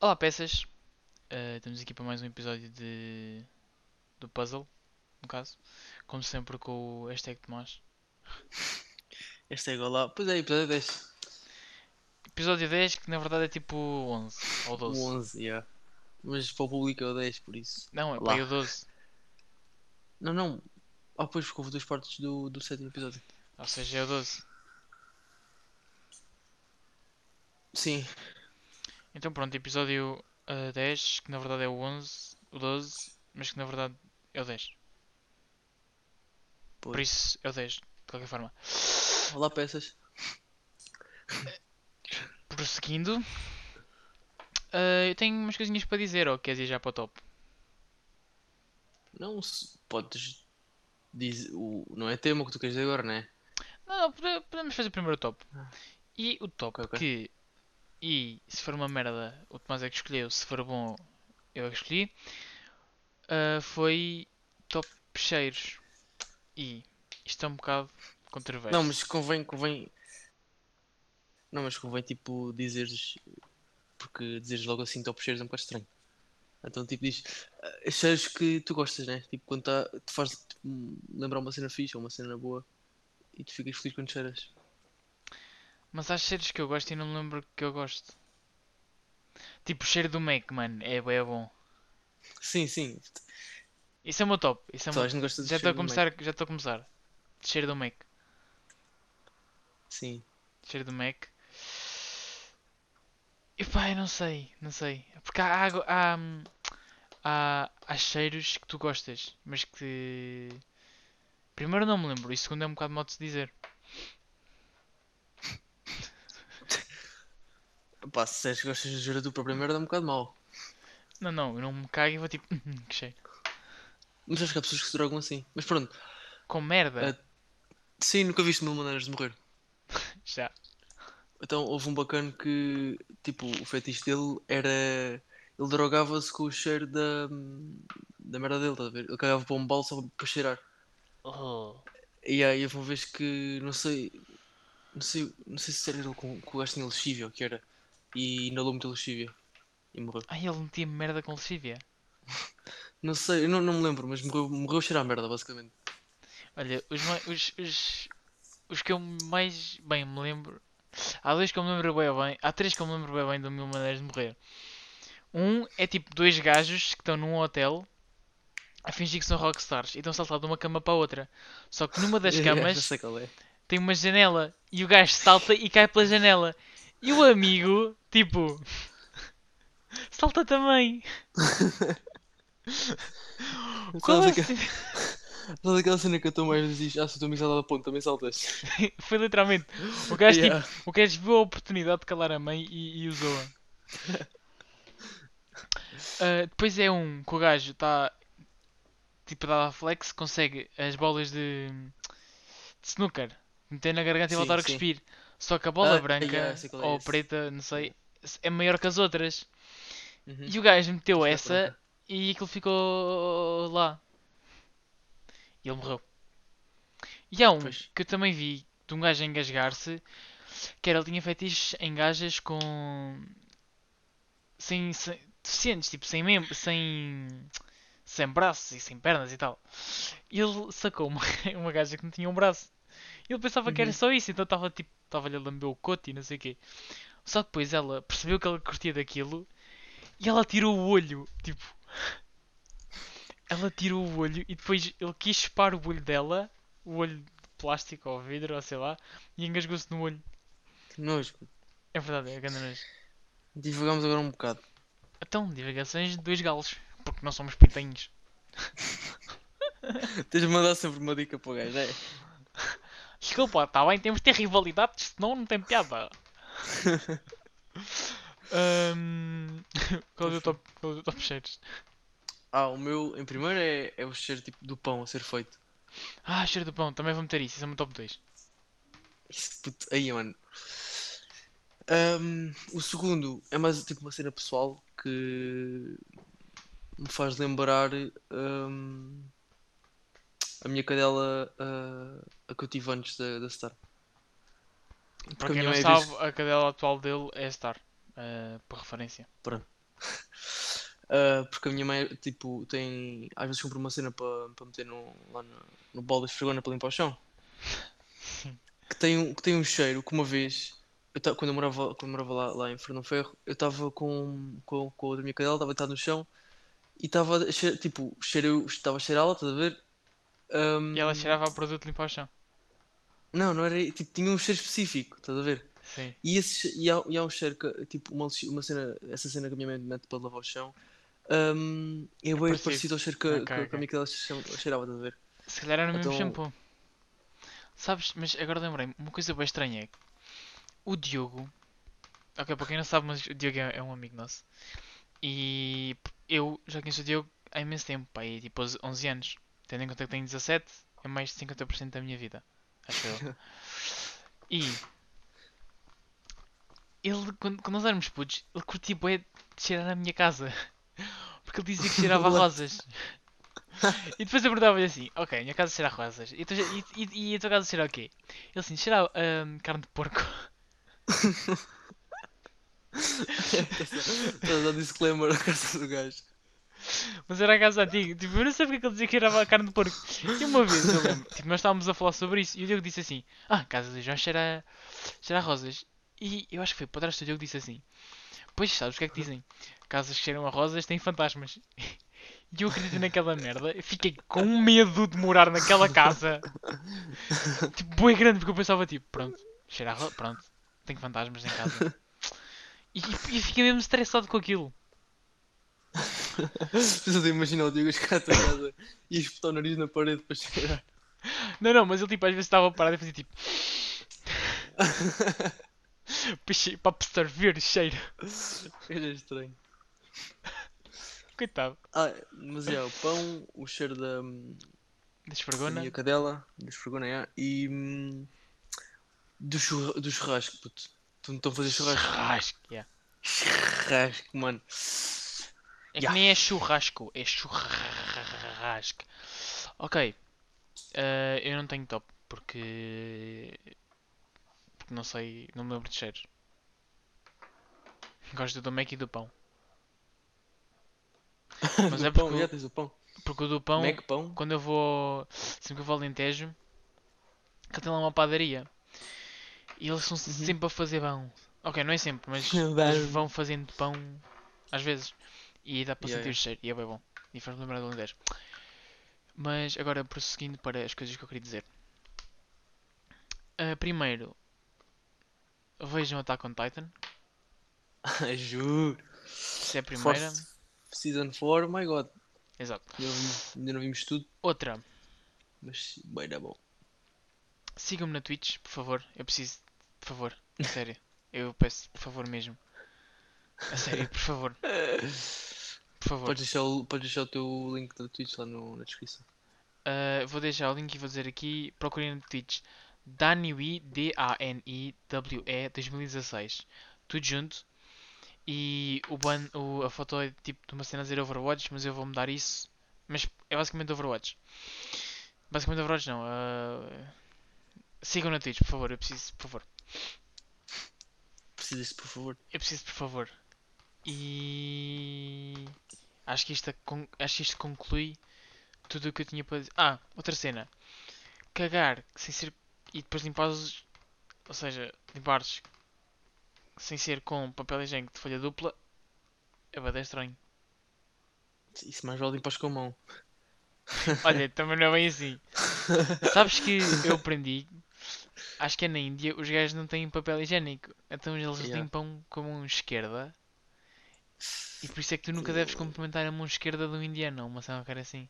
Olá, peças. Eh, estamos aqui para mais um episódio de do puzzle, no caso. Como sempre com o hashtag Tomás. Este é igual lá. Pois é, episódio 10. Episódio 10, que na verdade é tipo 11 ou 12. O 11, yeah. Mas para o público é o 10, por isso. Não, é Lá. para o 12. Não, não. Ah, pois porque houve duas partes do, do sétimo episódio. Ou seja, é o 12. Sim. Então pronto, episódio eh, 10, que na verdade é o 11, o 12, mas que na verdade é o 10. Por Pois. isso é o 10, de qualquer forma. Olá, peças. Prosseguindo. eh, eu tenho umas coisinhas para dizer, ou queres ir já para o top? Não se podes dizer. O, não é tema que tu queres dizer agora, não é? Não, não, pode- podemos fazer primeiro o top. Ah. E o top Ok, ok. que. E se for uma merda, o Tomás é que escolheu. Se for bom, eu é que escolhi. ah, foi top cheiros. E isto é um bocado controverso. Não, mas convém, convém. Não, mas convém tipo dizeres. Porque dizeres logo assim top cheiros é um bocado estranho. Então tipo diz. ah, Cheiros que tu gostas, né? Tipo quando tá, te faz tipo, lembrar uma cena fixe ou uma cena boa. E tu ficas feliz quando cheiras. Mas há cheiros que eu gosto e não me lembro que eu gosto. Tipo o cheiro do Mac, mano. É, é bom. Sim, sim. Isso é o meu top. Isso é Só meu... a gente gosta de Já estou a começar. Já estou a começar. Cheiro do Mac. Sim. Cheiro do Mac. E pá, eu não sei, não sei. Porque há, há, há, há, há cheiros que tu gostas, mas que. Primeiro não me lembro, e segundo é um bocado modo de se dizer. Pá, se disseres que gostas de gerar a tua própria merda é um bocado mau. Não, não, eu não me cago e vou tipo. "Hum, que cheiro. Mas acho que há pessoas que se drogam assim. Mas pronto. Com merda. Ah. Sim, nunca viste mil maneiras de morrer. Já. Então houve um bacana que, tipo, o fetiche dele era. Ele drogava-se com o cheiro da. da merda dele, estás a ver? Ele cagava para um balde só para cheirar. Oh. E aí houve uma vez que. não sei. Não sei, não sei se era ele com, com o gajo tinha lexívia que era. E inalou muito lexívia. E morreu. Ai, ele metia merda com lexívia. Não sei, eu não, não me lembro, mas morreu, morreu a cheirar a merda, basicamente. Olha, os, os, os, os que eu mais bem me lembro. Há dois que eu me lembro bem bem. Há três que eu me lembro bem bem do Mil Maneiras de Morrer. Um é tipo dois gajos que estão num hotel a fingir que são rockstars e estão saltando de uma cama para a outra. Só que numa das camas qual é. Tem uma janela e o gajo salta e cai pela janela. E o amigo, tipo, salta também. Qual é Sabes a aquela, cena que a tua mãe diz, ah, se o teu amigo salta da ponte, também saltas. Foi literalmente. O gajo, Yeah. tipo, o gajo viu a oportunidade de calar a mãe e, e usou-a. Ah, depois é um que o gajo está tipo a dar flex, consegue as bolas de, de snooker meter na garganta e Sim, voltar a cuspir. Só que a bola Ah, branca yeah, é ou esse. preta, não sei, é maior que as outras. Uhum. E o gajo meteu essa branca. e aquilo ficou lá. E ele morreu. E há um Pois. que eu também vi de um gajo a engasgar-se, que era ele tinha fetiches em gajas com. sem. sem deficientes, tipo, sem membros, sem. sem braços e sem pernas e tal. E ele sacou uma, uma gaja que não tinha um braço. Ele pensava que era Uhum. só isso, então estava tipo. estava-lhe a lamber o coto e não sei o quê. Só que depois ela percebeu que ele curtia daquilo e ela tirou o olho, tipo. Ela tirou o olho e depois ele quis chupar o olho dela, o olho de plástico ou vidro ou sei lá, e engasgou-se no olho. Que nojo. É verdade, é grande nojo. Divagamos agora um bocado. Então, divagações de dois galos, porque não somos pintainhos. Tens de mandar sempre uma dica para o gajo, é? Desculpa, está bem, temos de ter rivalidades, senão não tem piada. Ahm, Qual é o top, qual é o top cheiros? Ah, o meu, em primeiro, é, é o cheiro tipo do pão a ser feito. Ah, cheiro do pão, também vou meter isso, isso é o meu top 2. Isso, puto, aí, mano. Ahm, o segundo é mais tipo uma cena pessoal que me faz lembrar ahm, a minha cadela ah, a que eu tive antes da, da Star. Para a quem não sabe, diz- a cadela atual dele é Star, eh, por referência. Ah, porque a minha mãe, tipo, tem. Às vezes compra uma cena para para meter no, lá no, no bol da esfregona para limpar o chão. Que tem, um, que tem um cheiro que uma vez, eu ta- quando eu morava, quando eu morava lá, lá em Fernão Ferro, eu estava com, com, com a minha cadela, estava deitado no chão e estava tipo, cheiro, estava a cheirá-la, estás a ver? Ahm, E ela cheirava a produto limpo ao chão. Não, não era. Tipo, tinha um cheiro específico, estás a ver? Sim. E, esse, e, há, e há um cheiro que, tipo, uma, uma cena, essa cena que a minha mãe mete para lavar o chão, ahm, é bem parecido. parecido ao cheiro que, Ok, que, que ok. a che- cheirava, estás a ver? Se calhar era o mesmo Então- shampoo. Sabes, mas agora lembrei-me, uma coisa bem estranha é que o Diogo. Ok, para quem não sabe, mas o Diogo é, é um amigo nosso. E eu já conheço o Diogo há imenso tempo, pá, aí, tipo 11 anos. Tendo em conta que tenho 17, é mais de 50% da minha vida. Acho eu. E ele, quando, quando nós éramos putos, ele curtia bué de cheirar a minha casa. Porque ele dizia que cheirava a rosas. E depois eu perguntava-lhe assim, ok, a minha casa cheira a rosas. E, tu, e, e, e a tua casa cheira a quê? Ele assim, cheira a hum, carne de porco. Estás a disclaimer na casa do gajo. Mas era a casa antiga. Tipo, eu não sei porque é ele dizia que cheirava a carne de porco. E uma vez, eu lembro, tipo, nós estávamos a falar sobre isso e o Diogo disse assim, ah, a casa do João cheira, cheira a rosas. E eu acho que foi para trás do Diogo disse assim, pois sabes o que é que dizem? Casas que cheiram a rosas têm fantasmas. E eu acredito naquela merda. Fiquei com medo de morar naquela casa. Tipo, bem grande, porque eu pensava tipo, pronto, cheira a ro... pronto, tenho fantasmas em casa. E, e fiquei mesmo estressado com aquilo. Vocês a imaginar o Diego a chegar tua casa e espetar o nariz na parede para cheirar. Não, não, mas ele tipo às vezes estava parado e fazia tipo. para absorver o cheiro. É estranho. Coitado. Ah, mas é, o pão, o cheiro da, Da da esfregona. minha cadela, da esfregona, é, e hum, do, churra, do churrasco, puto. Tu não estão a fazer churrasco? Churrasco, yeah. Churrasco, mano. É que Yeah. nem é churrasco, é churrasco. Ok. Eh, eu não tenho top porque. Porque não sei. Não me lembro de cheiros. Gosto do Mac e do pão. Mas Do é pão, porque, já o- o pão. porque o do pão. Mac pão. quando eu vou. Sempre que eu vou ao Alentejo, que tem lá uma padaria. E eles estão Uhum. sempre a fazer pão. Ok, não é sempre, mas Pão. eles vão fazendo pão às vezes. E dá para Yeah, sentir yeah. o cheiro. E é bem bom. E faz-me lembrar do Alentejo. Mas agora prosseguindo para as coisas que eu queria dizer. Ah, primeiro, vejam Attack on Titan. Juro. Isso é a primeira. Fourth Season 4, my god. Exato. Ainda não, vi- ainda não vimos tudo, Outra, mas bem da bom. sigam-me na Twitch, por favor. Eu preciso, por favor, a sério. Eu peço, por favor mesmo. A sério, por favor. Por favor. Podes deixar, o, podes deixar o teu link da Twitch lá no, na descrição. Uh, vou deixar o link e vou dizer aqui, procurem no Twitch Daniwi, D-A-N-I-W-E 2016. Tudo junto. E o ban, o, a foto é tipo de uma cena a dizer Overwatch, mas eu vou mudar isso. Mas é basicamente Overwatch. Basicamente Overwatch não. uh, sigam na Twitch, por favor. Eu preciso, por favor. Precisas, por favor. Eu preciso, por favor. E acho que isto, acho que isto conclui tudo o que eu tinha para dizer. Ah, outra cena. Cagar sem ser. E depois limpar os. Ou seja, limpares sem ser com papel higiênico de folha dupla. É bem estranho. Isso mais vale limpares com a mão. Olha, também não é bem assim. Sabes que eu aprendi. Acho que é na Índia, os gajos não têm papel higiênico. Então eles Yeah. limpam com a mão esquerda. E por isso é que tu nunca deves cumprimentar a mão esquerda do indiano, uma cena qualquer assim.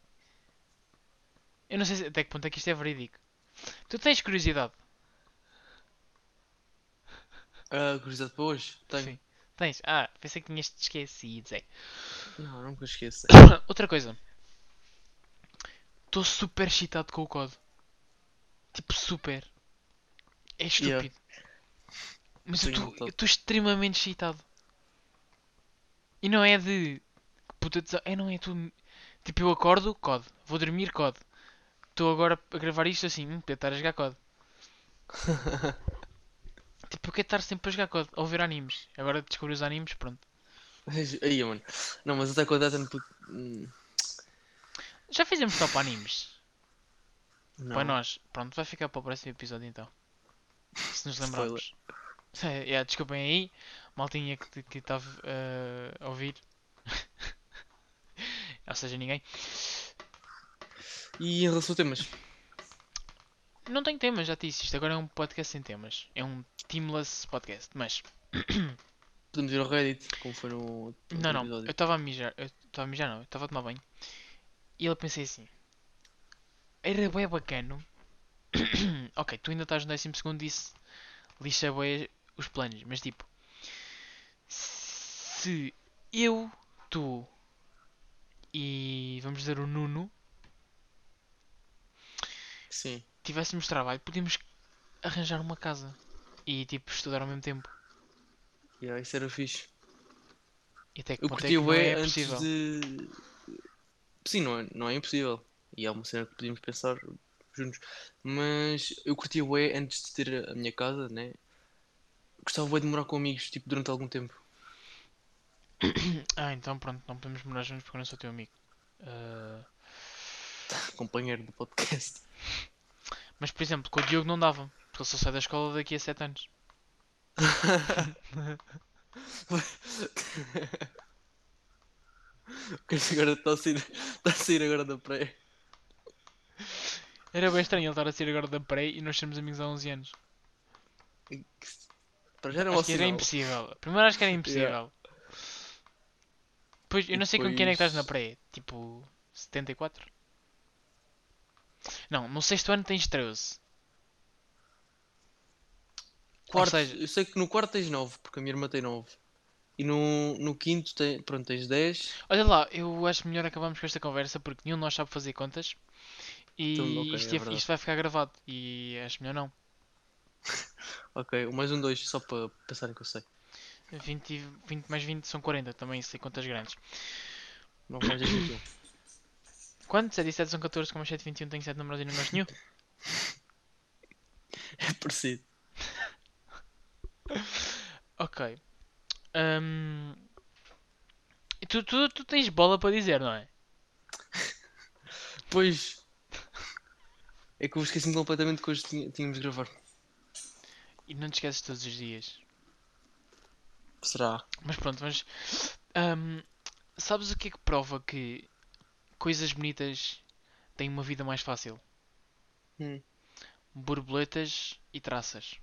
Eu não sei se- até que ponto é que isto é verídico. Tu tens curiosidade? Ah, curiosidade para hoje? Tenho. Sim. Tens? Ah, pensei que tinhas te esquecido, Zé. Não, nunca esqueço. Outra coisa. Estou super excitado com o COD. Tipo, super. É Yeah. estúpido. Mas Tenho estou- vontade. eu estou extremamente excitado. E não é de. Puta de... É, não é tu. Tipo, eu acordo, COD. Vou dormir, COD. Estou agora a gravar isto assim. Hum, podia estar a jogar COD. tipo, eu quero estar sempre a jogar COD. Ou ver animes. Agora descobri os animes, pronto. Aí, mano. Não, mas até com a Titan. puto, hum, Já fizemos top animes. Não. Para nós. Pronto, vai ficar para o próximo episódio então. Se nos lembrarmos. yeah, desculpem aí, maltinha que que estava eh, a ouvir. Ou seja, ninguém. E em relação a temas? Não tenho temas, já te disse. Isto agora é um podcast sem temas. É um teamless podcast. Mas, Podemos ir ao Reddit, como foi no. não, não. Eu episódio. estava a mijar. Eu estava a mijar, não. Eu estava a tomar banho. E ele pensei assim. Era bem bacano. ok, tu ainda estás no 12 segundo disse. Lixa bem os planos. Mas tipo. Se eu, tu e vamos dizer o Nuno Sim. tivéssemos trabalho, podíamos arranjar uma casa e tipo estudar ao mesmo tempo. Yeah, isso era fixe. E até que Eu ponto é que não E é antes possível. de. Sim, não é, não é impossível. E é uma cena que podíamos pensar juntos. Mas eu curti o E antes de ter a minha casa, né? Gostava de morar com amigos, tipo, durante algum tempo. Ah, então pronto, não podemos morar juntos porque eu não sou teu amigo. Ah, Companheiro do podcast. mas por exemplo, com o Diogo não dava, porque ele só sai da escola daqui a 7 anos. O gajo agora está a sair, está a sair agora da praia. Era bem estranho ele estar a sair agora da Prey e nós sermos amigos há 11 anos. Para já era Acho que era impossível. Primeiro acho que era impossível. Pois, eu não sei com quem é que estás na depois- Prey. Tipo, 74? Não, no sexto ano tens 13. Quarto, seja- eu sei que no quarto tens 9, porque a minha irmã tem 9. E no, no quinto tem, pronto, tens 10. Olha lá, eu acho melhor acabarmos com esta conversa porque nenhum de nós sabe fazer contas. E Então, ok, isto, é ia- verdade. isto vai ficar gravado. E acho melhor não. Ok, o mais um 2, só para pensarem que eu sei. 20, e- 20 mais 20 são 40, também sei contas grandes. 9 mais 10, 21. Quanto? 7 e 7 são 14, como 7 e 21 tenho 7 números e não gosto nenhum. É parecido. Ok. E Tu, tu, tu tens bola para dizer, não é? Pois. É que eu esqueci-me completamente que hoje tínhamos de gravar. E não te esqueces todos os dias. Será? Mas pronto, mas. ahm, sabes o que é que prova que coisas bonitas têm uma vida mais fácil? Hum. Borboletas e traças.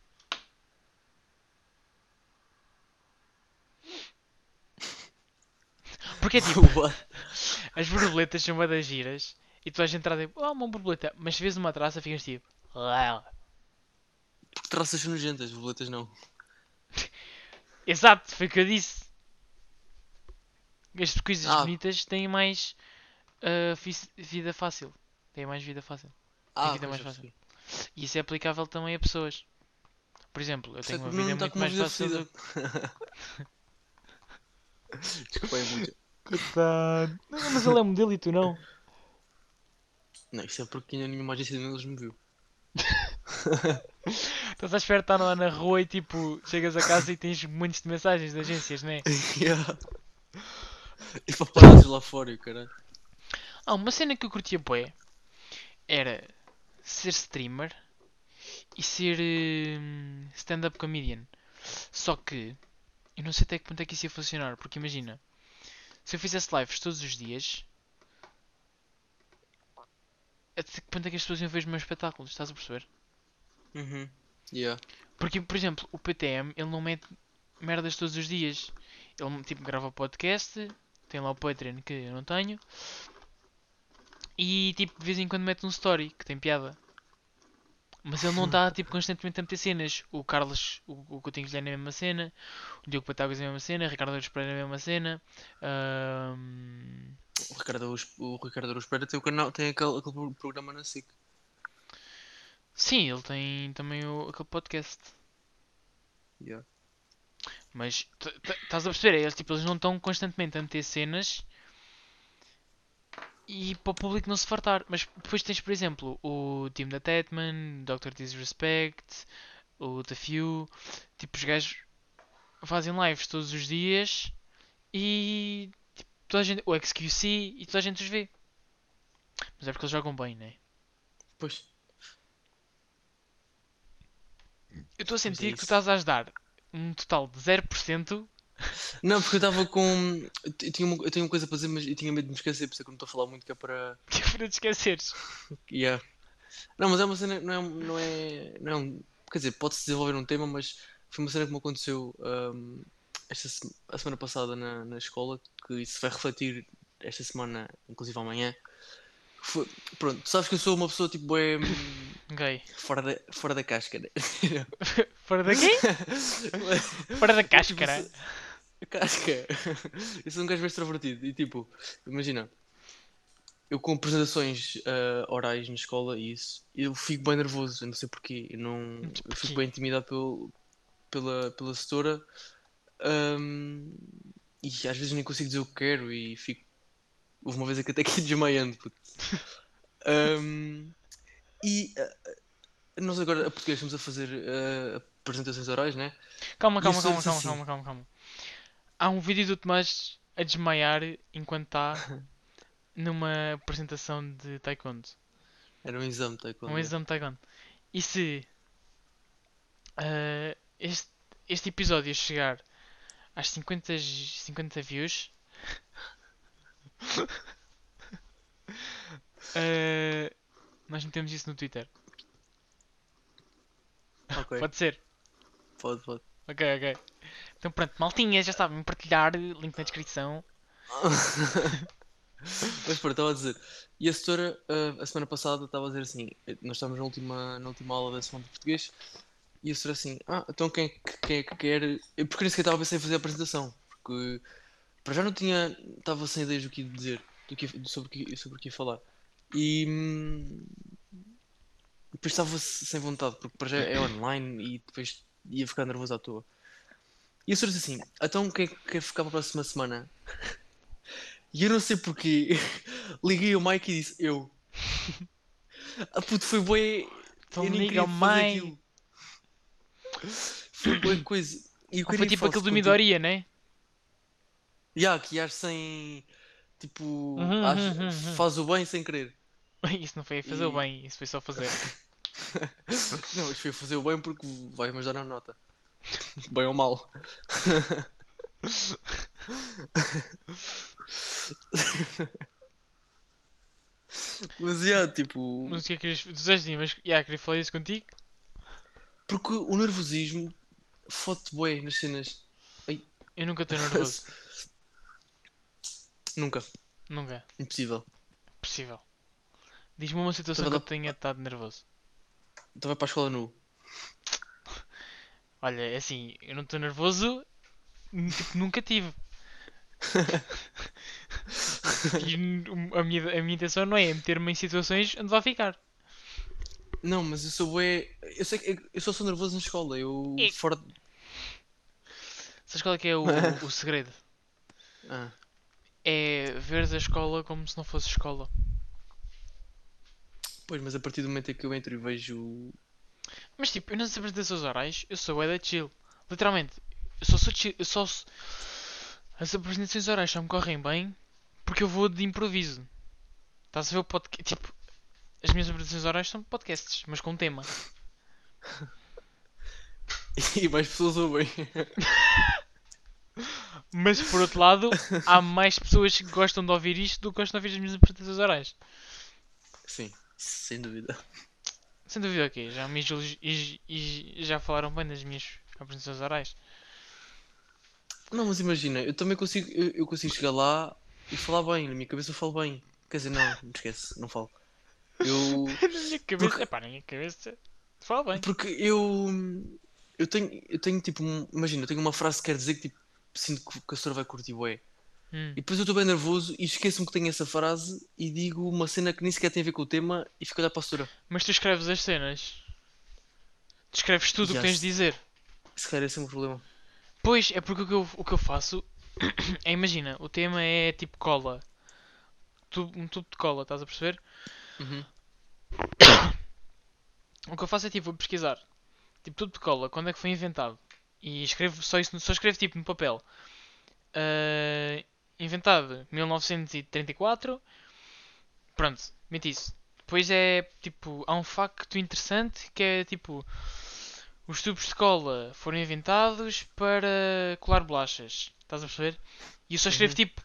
Porque é tipo, as borboletas são bué das giras e tu vais entrar tipo, oh, uma borboleta, mas se vês uma traça ficas tipo. Porque traças são nojentas, borboletas não. Exato, foi o que eu disse. As coisas Ah. bonitas têm mais ah, fi- vida fácil. Têm mais vida fácil. Ah, vida pois, mais já fácil. percebi. E isso é aplicável também a pessoas. Por exemplo, eu tenho que uma vida está muito com uma mais vida fácil do Desculpa aí muito. Coitado. Não, mas ele é modelo e tu não. Não, isso é porque ainda nenhuma agência de e-mails me viu. Estás à espera de estar lá na rua e tipo, chegas a casa e tens muitos de mensagens de agências, né? Yeah. E paparazzos lá fora, e o caralho. Ah, uma cena que eu curtia bué era ser streamer e ser hum, stand-up comedian. Só que eu não sei até que ponto é que isso ia funcionar, porque imagina, se eu fizesse lives todos os dias, até que ponto é que as pessoas iam ver os meus espetáculos, estás a perceber? Uhum. Yeah. Porque, por exemplo, o PTM, ele não mete merdas todos os dias. Ele, tipo, grava podcast, tem lá o Patreon que eu não tenho. E, tipo, de vez em quando mete um story, que tem piada. Mas ele não está, tipo, constantemente a meter cenas. O Carlos, o, o Coutinho Guilherme é a mesma cena. O Diogo Patagas é a mesma cena. O Ricardo Aires Pereira é a mesma cena. Ahm, O Ricardo, Araújo Pereira tem, o canal, tem aquele, aquele pro- programa na SIC. Sim, ele tem também o, aquele podcast. Yeah. Mas estás a perceber? Eles, tipo, eles não estão constantemente a meter cenas e para o público não se fartar. Mas depois tens, por exemplo, o time da Tatman, Dr. Disrespect, o The Few. Tipo, os gajos fazem lives todos os dias e tipo, toda a gente, o XQC e toda a gente os vê. Mas é porque eles jogam bem, né? Pois. Eu estou a é sentir que tu estás a ajudar um total de 0% Não, porque eu estava com. Eu tinha, uma... eu tinha uma coisa para dizer, mas eu tinha medo de me esquecer, por isso é que eu não estou a falar muito, que é para. para te esqueceres. Yeah. Não, mas é uma cena, não é, não é, não é um, quer dizer, pode-se desenvolver um tema, mas foi uma cena que me aconteceu ahm, esta se- a semana passada na, na escola, que isso vai refletir esta semana, inclusive amanhã. Foi, pronto, tu sabes que eu sou uma pessoa tipo bem Gay. fora da, fora da casca, né? Fora da quê? Fora da Tipo, cáscara. se- Casca. Eu sou um gajo bem extrovertido e tipo, imagina, eu com apresentações ah, orais na escola e isso, eu fico bem nervoso, eu não sei porquê, eu não, eu fico bem intimidado pelo, pela, pela setora ahm, e às vezes nem consigo dizer o que quero e fico, houve uma vez que até que desmaiando, puto. Ahm, e ah, nós agora a português estamos a fazer ah, apresentações orais, né? Calma, calma, calma, sou calma, assim. calma, calma, calma. Há um vídeo do Tomás a desmaiar enquanto está numa apresentação de Taekwondo. Era um exame, tá? quando- Um exame de Taekwondo. E se ah, este, este episódio chegar às 50, 50 views, ah, nós metemos isso no Twitter. Ok, Pode ser? pode, pode. Ok, ok. Então pronto, maltinha, já sabem partilhar, link na descrição. Mas pronto, estava a dizer. E a setora, ah, a semana passada, estava a dizer assim: eh, nós estamos na última, na última aula da semana de português. E a setora assim: ah, então quem é que, quem é que quer. Eu, porque nem sequer estava a pensar em fazer a apresentação. Porque para já não tinha. Estava sem ideias do que dizer, do que, sobre, o que, sobre o que ia falar. E. hum, depois estava se- sem vontade, porque para já é online e depois ia ficar nervoso à toa. E a senhora disse assim: então quem é que quer ficar para a próxima semana? E eu não sei porquê, liguei o Mike e disse: eu. Ah, puto, foi bué. Então eu nem liga ao fazer Mike. Foi bué coisa. E eu foi tipo aquele do. Midoriya, né? Ya, que ias sem. Tipo. Uhum, age- uhum, uhum. Faz o bem sem querer. Isso não foi fazer o E- bem, isso foi só fazer. Não, isto foi fazer o bem porque vai-me ajudar na nota. Bem ou mal. Mas yeah, tipo. Mas o que é que querias dizer? Mas yeah, queria falar isso contigo? Porque o nervosismo fode bué nas cenas. Eu nunca estou nervoso. Nunca. Nunca. Impossível. Possível. Diz-me uma situação que Estava eu lá- tenha estado nervoso. Então vai para a escola nu. Olha, é assim, eu não estou nervoso, tipo, nunca tive. E a minha, a minha intenção não é meter-me em situações onde vai ficar. Não, mas eu sou bué. Eu sei que eu só sou nervoso na escola. Eu E- fora. Sabes qual é que é o, o segredo? Ah, É ver a escola como se não fosse escola. pois, mas a partir do momento em que eu entro e vejo. Mas tipo, eu nas apresentações orais, eu sou é da chill. Literalmente, eu só sou chill. Eu só. s- As apresentações orais só me correm bem porque eu vou de improviso. Estás a ver o podcast? Tipo, as minhas apresentações orais são podcasts, mas com tema. E mais pessoas ouvem. Mas por outro lado, há mais pessoas que gostam de ouvir isto do que gostam de ouvir as minhas apresentações orais. Sim, sem dúvida. Sem dúvida ok, já me e, já falaram bem das minhas apresentações orais. Não, mas imagina, eu também consigo. Eu, eu consigo chegar lá e falar bem. Na minha cabeça eu falo bem. Quer dizer, não, não esquece, não falo. Eu. Na minha cabeça, epá, na minha cabeça, fala bem. Porque eu. Eu tenho, eu tenho tipo. um- Imagina, eu tenho uma frase que quer dizer que tipo. Sinto que, a senhora vai curtir bué. Hum. E depois eu estou bem nervoso e esqueço-me que tenho essa frase e digo uma cena que nem sequer tem a ver com o tema e fico a olhar para a senhora. Mas tu escreves as cenas. Tu escreves tudo o que tens de dizer. Se calhar esse é o meu problema. Pois, é porque o que eu, o que eu faço é, imagina, o tema é tipo cola. Tubo- um tubo de cola, estás a perceber? Uhum. O que eu faço é tipo, vou pesquisar. Tipo, tubo de cola, quando é que foi inventado? E escrevo só isso, só escrevo tipo no papel. ah, inventado 1934. Pronto, mete isso. Depois é tipo, há um facto interessante que é tipo, os tubos de cola foram inventados para colar bolachas. Estás a perceber? E eu só escrevo Uhum. tipo,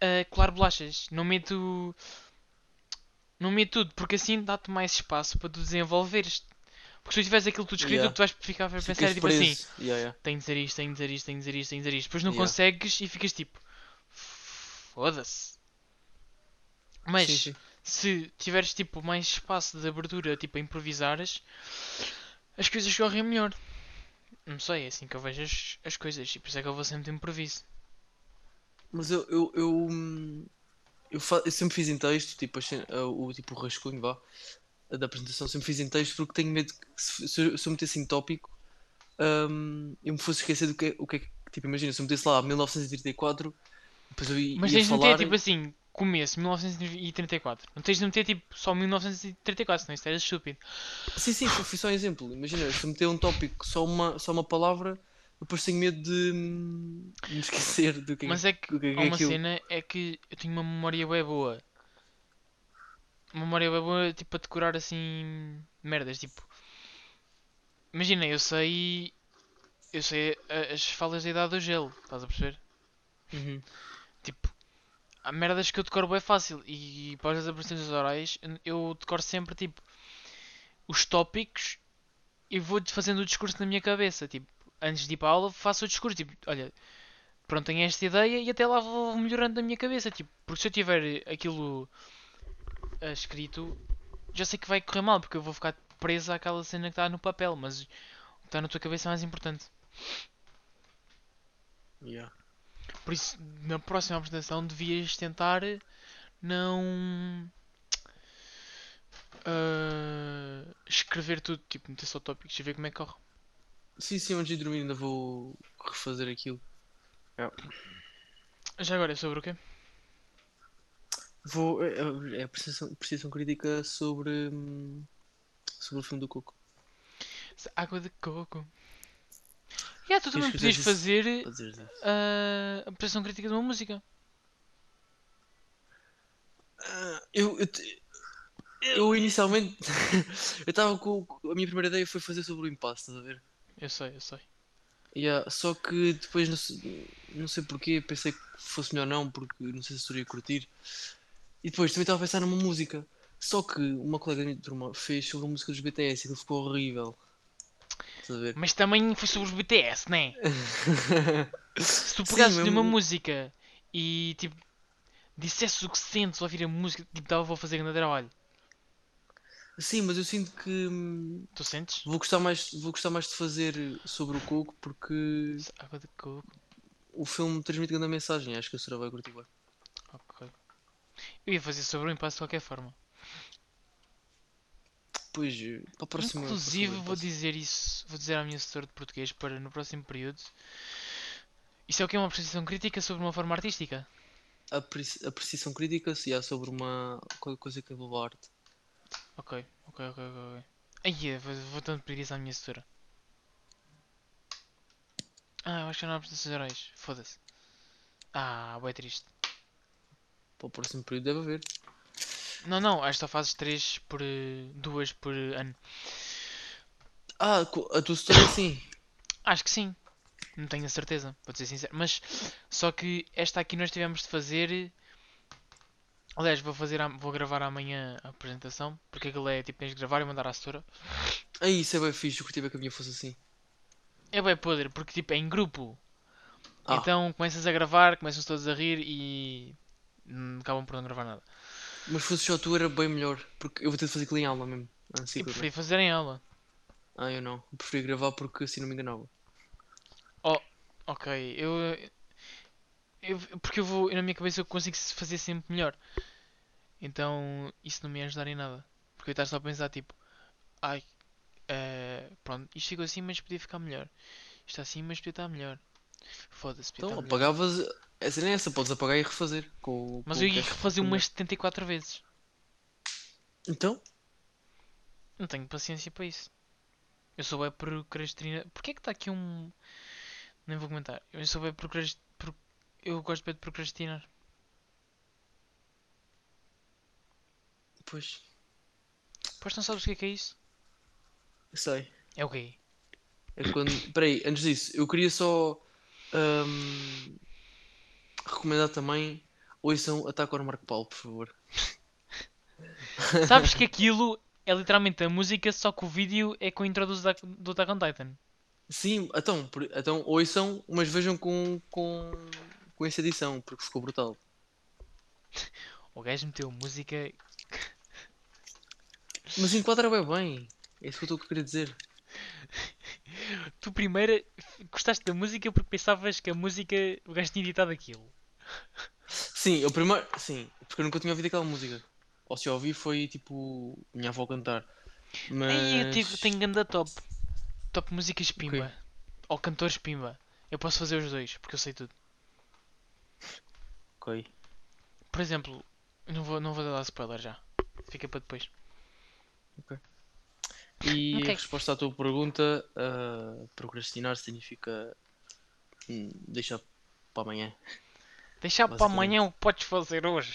ah, colar bolachas. Não meto, não meto tudo, porque assim dá-te mais espaço para tu desenvolveres. Porque se tu tiveres aquilo tudo escrito, Yeah. tu vais ficar a pensar Ficas é tipo assim, preso. Yeah, yeah. tenho de dizer isto, tenho de dizer isto, tenho de dizer isto, tenho de dizer isto. Depois não Yeah. consegues e ficas tipo, foda-se. Mas Sim, sim. se tiveres tipo mais espaço de abertura, tipo a improvisares, as coisas correm melhor. Não sei, é assim que eu vejo as, as coisas e por isso é que eu vou sempre de improviso. Mas eu, eu, eu, hum, eu, fa- eu sempre fiz em texto, tipo, as cen- ah, o, tipo, o rascunho, vá, da apresentação, sempre fiz em texto porque tenho medo que se, se eu, se eu metesse em tópico, hum, eu me fosse esquecer do que, é- o que é que, tipo, imagina, se eu metesse lá 1934, depois eu ia, Mas tens de meter tipo assim, começo 1934. Não tens de meter tipo só 1934, senão isso era estúpido. Sim, sim, foi, só um exemplo. Imagina, se eu meter um tópico, só uma, só uma palavra, depois tenho medo de hum, me esquecer do que, Mas é que que é há uma aquilo. cena é que eu tenho uma memória bem boa. Uma memória bem boa tipo a decorar assim merdas, tipo. Imagina, eu sei. Eu sei as falas da idade do gelo, estás a perceber? Uhum. Tipo, há merdas que eu decoro bem fácil e para as apresentações orais eu decoro sempre tipo os tópicos e vou fazendo o discurso na minha cabeça. Tipo, antes de ir para a aula faço o discurso, tipo, olha, pronto, tenho esta ideia e até lá vou melhorando na minha cabeça. Tipo, porque se eu tiver aquilo escrito, já sei que vai correr mal, porque eu vou ficar preso àquela cena que está no papel, mas o que está na tua cabeça é mais importante. Yeah. Por isso, na próxima apresentação devias tentar não ah, escrever tudo, tipo, meter só tópicos e ver como é que corre. Sim, sim, antes de dormir ainda vou refazer aquilo. Já agora é sobre o quê? Vou. É, é- é apreciação, apreciação crítica sobre. hum, sobre o filme do Coco. Água de coco. E tu também podias fazer ah, a apreciação crítica de uma música. Ah, eu, eu, eu inicialmente. eu estava com. A minha primeira ideia foi fazer sobre o impasse, estás a ver? Eu sei, eu sei. Yeah, só que depois não sei, não sei porquê, pensei que fosse melhor não, porque não sei se tu iria curtir. E depois também estava a pensar numa música. Só que uma colega da minha turma fez sobre a música dos BTS e aquilo ficou horrível. Estás a ver? Mas também foi sobre os BTS, né? Se tu Sim, pegasses mesmo- numa música e tipo dissesses o que sentes ao ouvir a música, tipo, dava a fazer grande trabalho. Sim, mas eu sinto que hum, Tu sentes? vou gostar mais, vou gostar mais de fazer sobre o Coco porque Água de coco. o filme transmite grande mensagem. Acho que a senhora vai curtir bem. Eu ia fazer sobre o impasse de qualquer forma. Depois, eh, para a próxima. Inclusive, vou dizer isso, vou dizer à minha assessora de português para no próximo período. Isso é o que é uma apreciação crítica sobre uma forma artística. Apreci- apreciação crítica se há sobre uma coisa que envolva arte. Ok, ok, ok, ok. Aí, eu vou, vou tanto pedir isso à minha assessora. Ah, eu acho que não há apresentações orais. Foda-se. Ah, é triste. Para o próximo período deve haver. Não, não, acho que só fazes 3 por. eh, duas por eh, ano. Ah, a tua história sim. Acho que sim. Não tenho a certeza, vou ser sincero. Mas só que esta aqui nós tivemos de fazer. Aliás, vou fazer vou gravar amanhã a apresentação. Porque aquilo é tipo tens de gravar e mandar à assessora. Aí, isso é bem fixe. Eu curti que a minha fosse assim. É bem podre, porque tipo é em grupo. Ah. Então começas a gravar, começam todos a rir e. hum, acabam por não gravar nada. Mas fosse só tu era bem melhor. Porque eu vou ter de fazer aquilo em aula mesmo. Ah, sim, Eu claro. preferi fazer em aula. ah eu não. Eu preferi gravar porque assim não me enganava. Ok, eu. eu porque eu vou. na minha cabeça eu consigo fazer sempre melhor. Então isso não me ia ajudar em nada. Porque eu estava só a pensar tipo. Ai. eh, pronto, isto ficou assim, mas podia ficar melhor. Isto está assim, mas podia estar melhor. Foda-se, Então apagavas. Essa nem é essa, podes apagar e refazer. Com, o- Mas com eu o ia refazer umas 74 vezes. Então? Não tenho paciência para isso. Eu sou bem procrastina. Porquê é que está aqui um. Nem vou comentar. Eu sou bem procrast... pro- Eu gosto bem de procrastinar. Pois, Pois não sabes o que é que é isso? eu sei. É o quê? É quando. Peraí, antes disso, eu queria só ahm, recomendar também ouçam Ataque ao Marco Paulo, por favor. Sabes que aquilo é literalmente a música, só que o vídeo é com a intro do do Attack on Titan. Sim, então, então ouçam, mas vejam com, com, com essa edição, porque ficou brutal. O gajo meteu música. Mas enquadra bem bem. É isso que eu estou a querer dizer. Tu primeiro gostaste da música porque pensavas que a música. O gajo tinha editado aquilo. Sim, eu primeiro. Sim, porque eu nunca tinha ouvido aquela música. Ou se eu ouvi foi tipo minha avó cantar. Mas. Aí eu tenho, tenho ganda top. Top músicas pimba. Ou cantores pimba. Eu posso fazer os dois, porque eu sei tudo. Ok. Por exemplo, não vou, não vou dar spoiler já. Fica para depois. E Ok. a resposta à tua pergunta, ah, procrastinar significa hum, deixar para amanhã. Deixar para amanhã o que podes fazer hoje.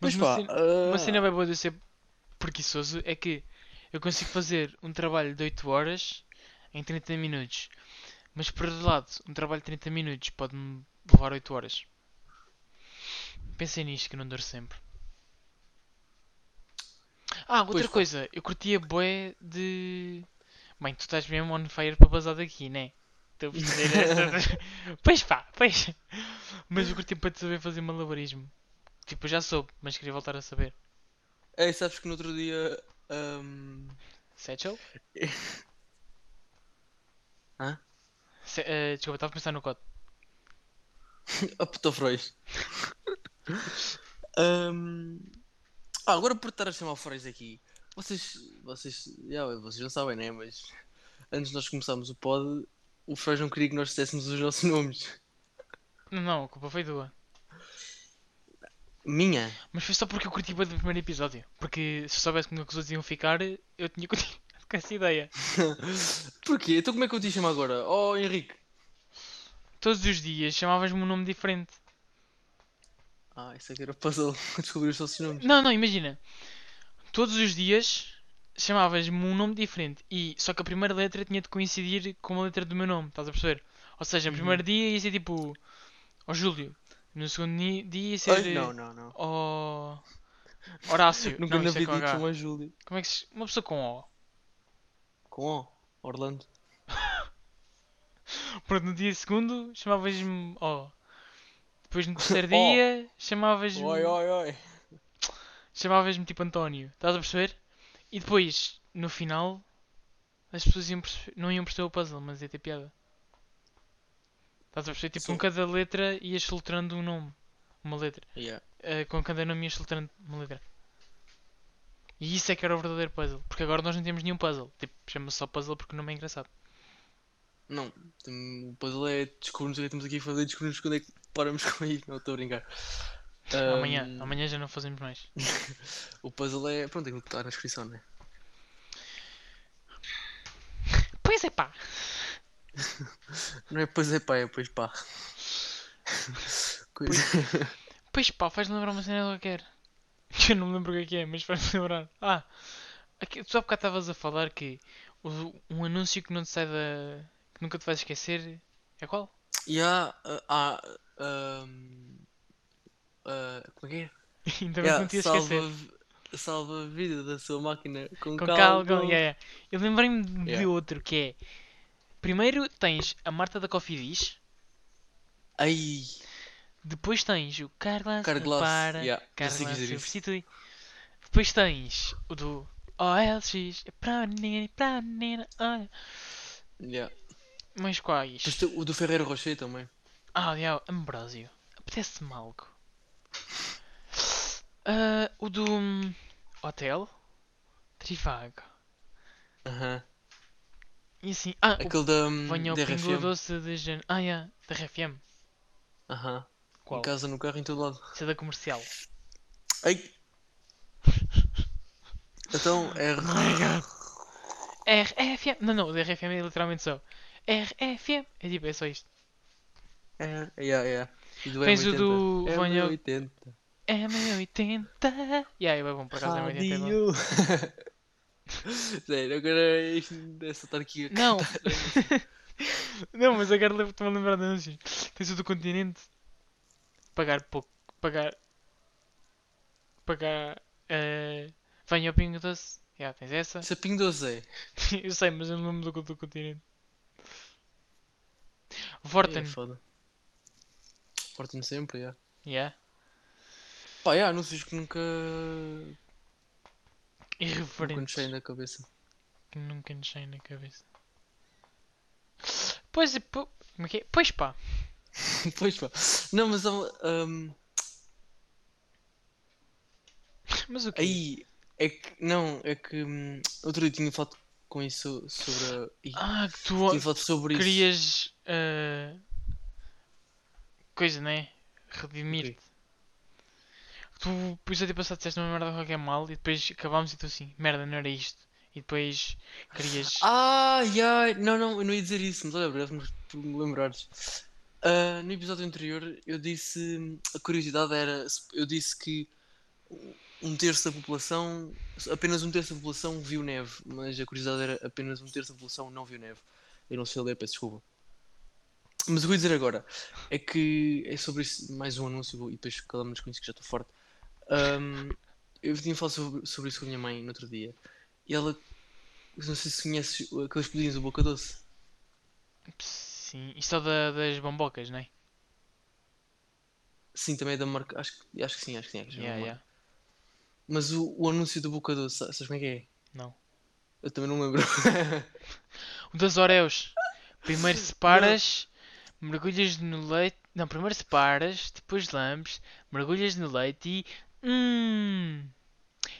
Mas Mas uma pá, cena- ah, Uma cena bem boa de eu ser preguiçoso é que eu consigo fazer um trabalho de 8 horas em 30 minutos. Mas por outro lado, um trabalho de 30 minutos pode-me levar 8 horas. Pensei nisto que não dure sempre. Ah, outra Pois pá. coisa, eu curtia bué de. Bem, tu estás mesmo on fire para basar daqui, né? Estou a perceber essa. pois pá, pois. Mas eu curtia para saber fazer malabarismo. Tipo, eu já soube, mas queria voltar a saber. Ei, sabes que no outro dia. ahm, Satchel? Hã? Se, eh, desculpa, estava a pensar no código. Puta Freud. Ahm, Ah, agora por estar a chamar o Freud aqui, vocês, vocês, já, vocês não sabem, né? Mas antes de nós começarmos o pod, o Freud não queria que nós disséssemos os nossos nomes. Não, não, a culpa foi tua. Minha? Mas foi só porque eu curti bem do primeiro episódio. Porque se eu soubesse como é que os outros iam ficar, eu tinha continuado com essa ideia. Porquê? Então como é que eu te chamo agora? Oh, Henrique. Todos os dias chamavas-me um nome diferente. Ah, isso aqui era o puzzle. Descobrir os nossos nomes. Não, não, imagina. Todos os dias chamavas-me um nome diferente. E só que a primeira letra tinha de coincidir com a letra do meu nome, estás a perceber? Ou seja, no Uhum. primeiro dia ia ser tipo. Ó Júlio. No segundo dia ia ser. Ai, não, não, não. Ó. Horácio. Nunca não, na é vida com uma Júlia. Como é que se. Uma pessoa com O. Com O. Orlando. Pronto, no dia segundo chamavas-me O. Depois no terceiro O. dia chamavas-me. Oi, oi, oi. Chamavas-me tipo António. Estás a perceber? E depois, no final, as pessoas iam perceber- não iam perceber o puzzle, mas ia ter piada. Estás a perceber? Tipo, com cada letra ias filtrando um nome. Uma letra. Yeah. Eh, com cada nome ias filtrando uma letra. E isso é que era o verdadeiro puzzle. Porque agora nós não temos nenhum puzzle. Tipo, chama-se só puzzle porque o nome é engraçado. Não, tem- o puzzle é descobrirmos o que é que estamos aqui a fazer e descobrirmos quando é que paramos com isto. Não, estou a brincar. Amanhã, Ahm, amanhã já não fazemos mais. O puzzle é. Pronto, aquilo que está na descrição, né? Pois é pá! Não é pois é pá, é pois pá. Coisa. Pois pá, faz lembrar uma cena qualquer. Que eu não me lembro o que é que é, mas faz lembrar. Ah, aqui, tu há bocado estavas a falar que o- um anúncio que não te sai da. Que nunca te vais esquecer. É qual? E há. ah, há, ahm, ah, como é que é? Ainda bem que não te salva, esquecer. salva a vida da sua máquina com, Com calma. calma. Yeah. Eu lembrei-me de Yeah. outro que é. Primeiro tens a Marta da Coffee Dish. Ai, Depois tens o Carla Carglass. para. Yeah, isso. substitui. Depois tens o do OLX. É para menina para menina. Olha. Yeah. Mas quais? Depois tem o do Ferreiro Rocher também. Ah, diabo, Ambrósio. Apetece-me algo. Ah, o do hum, Hotel. Trivago. Aham. E assim. Ah, Aquele da. o Venha ao da Pingo RFM. Doce de Janeiro. Ah, yeah, da RFM. Aham. Qual? Em casa, no carro, em todo lado. Isso é da comercial. Ai! Então. Oh God. R RFM. Não, não, da RFM é literalmente só. RFM. É tipo, é só isto. É, é, é. E do Tens o M80. do Vanho- M80. M80. E aí, vai bom, por acaso é M80. é bom. Rádio. Sério, agora isto é só estar aqui Não. Não, mas agora estou-me a lembrar de anúncios. Tens o do continente. Pagar pouco. Pagar. Pagar. Uh, venha ao Pingo Doce. Já, tens essa. Isso é Pingo Doce, é. eu sei, mas eu não lembro do, do continente. É Vorten. foda. Vorten sempre, já. Yeah. Pá, já, anúncios que nunca. Nunca nos Irreverentes. saem da cabeça. Que nunca nos saem na cabeça. Pois, é, po- como é que é? Pois pá. pois pá. Não, mas uma- hum, Mas o quê? aí é que. Não, é que. hum, outro dia tinha falado com isso sobre Ah, que tu sobre isso. querias. ah, coisa, né? Redimir-te. Tu, por isso eu te passado, disseste uma merda qualquer mal e depois acabámos e tu assim, merda, não era isto. E depois querias. Ah, já, não, não, eu não ia dizer isso, mas olha, obrigado por me lembrares. Ah, no episódio anterior eu disse, a curiosidade era, eu disse que um terço da população, apenas um terço da população viu neve, mas a curiosidade era apenas um terço da população não viu neve. Eu não sei ler, peço desculpa. Mas o que eu ia dizer agora é que é sobre isso, mais um anúncio e depois calamos com isso que já estou forte. Ahm, eu tinha falado sobre, sobre isso com a minha mãe no outro dia e ela, não sei se conheces aqueles pudim do Boca Doce. Sim, isto é da- das bombocas, não é? Sim, também é da marca, acho, que- acho que sim, acho que sim. Acho que Yeah, marca. yeah. Mas o, o anúncio do Boca Doce, sa- sabes como é que é? Não. Eu também não lembro. O das Oreos. Primeiro separas, mergulhas no leite. Não, primeiro separas, depois lambes, mergulhas no leite e. Hum.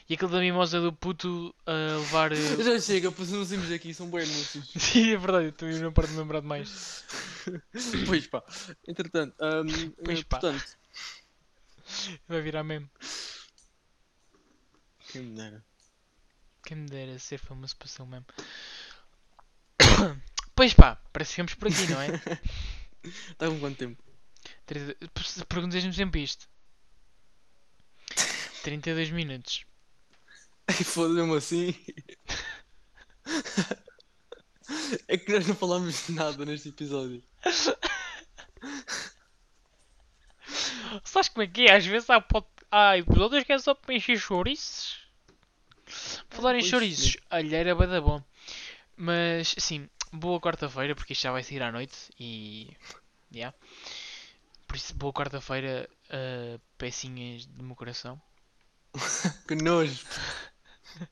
E aquele da mimosa do puto a levar. eh, Já chega, pois anunciamos aqui, são bons anúncios. Sim, é verdade, eu também não paro de me lembrar de mais. pois pá, entretanto, ahm, Pois eh, pá. portanto, Vai virar mesmo. Quem me dera. Quem me dera ser famoso para ser um meme. Pois pá, parece que ficamos por aqui, não é? Está com quanto tempo? Perguntas-me sempre isto. 32 minutos. Ai, foda-me assim. É que nós não falámos de nada neste episódio. Sabes como é que é? Às vezes há, pod... há episódios que é só para encher chouriços. Falar em chouriços, alheira vai dar bom. Mas, assim, boa quarta-feira, porque isto já vai sair à noite e. Yeah. Por isso, boa quarta-feira, uh, pecinhas do meu coração. Que nojo.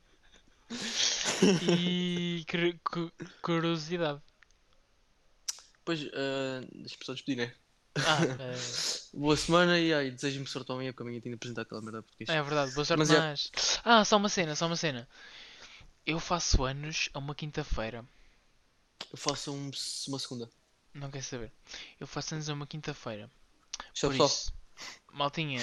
E. cur- cu- curiosidade. Pois, uh, deixa-me só despedir, né? Ah, uh, Boa semana e ai, desejo-me sorte ao amanhã porque amanhã tenho de apresentar aquela merda porque é verdade, boa sorte Mas é-. Ah, só uma cena, só uma cena. Eu faço anos a uma quinta-feira. eu faço um- uma segunda. Não quer saber. Eu faço anos a uma quinta-feira. Isto é Por só. isso, maltinha,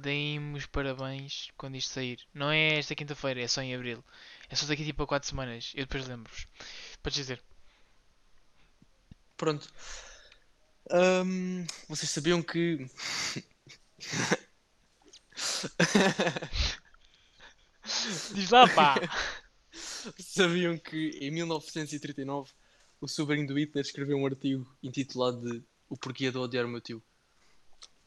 deem-me os parabéns quando isto sair. Não é esta quinta-feira, é só em abril. É só daqui tipo a 4 semanas. Eu depois lembro-vos. Podes dizer. Pronto. Ahm, vocês sabiam que. Diz lá, pá! sabiam que em 1939 o sobrinho do Hitler escreveu um artigo intitulado de O Porquê de Odiar o Meu Tio?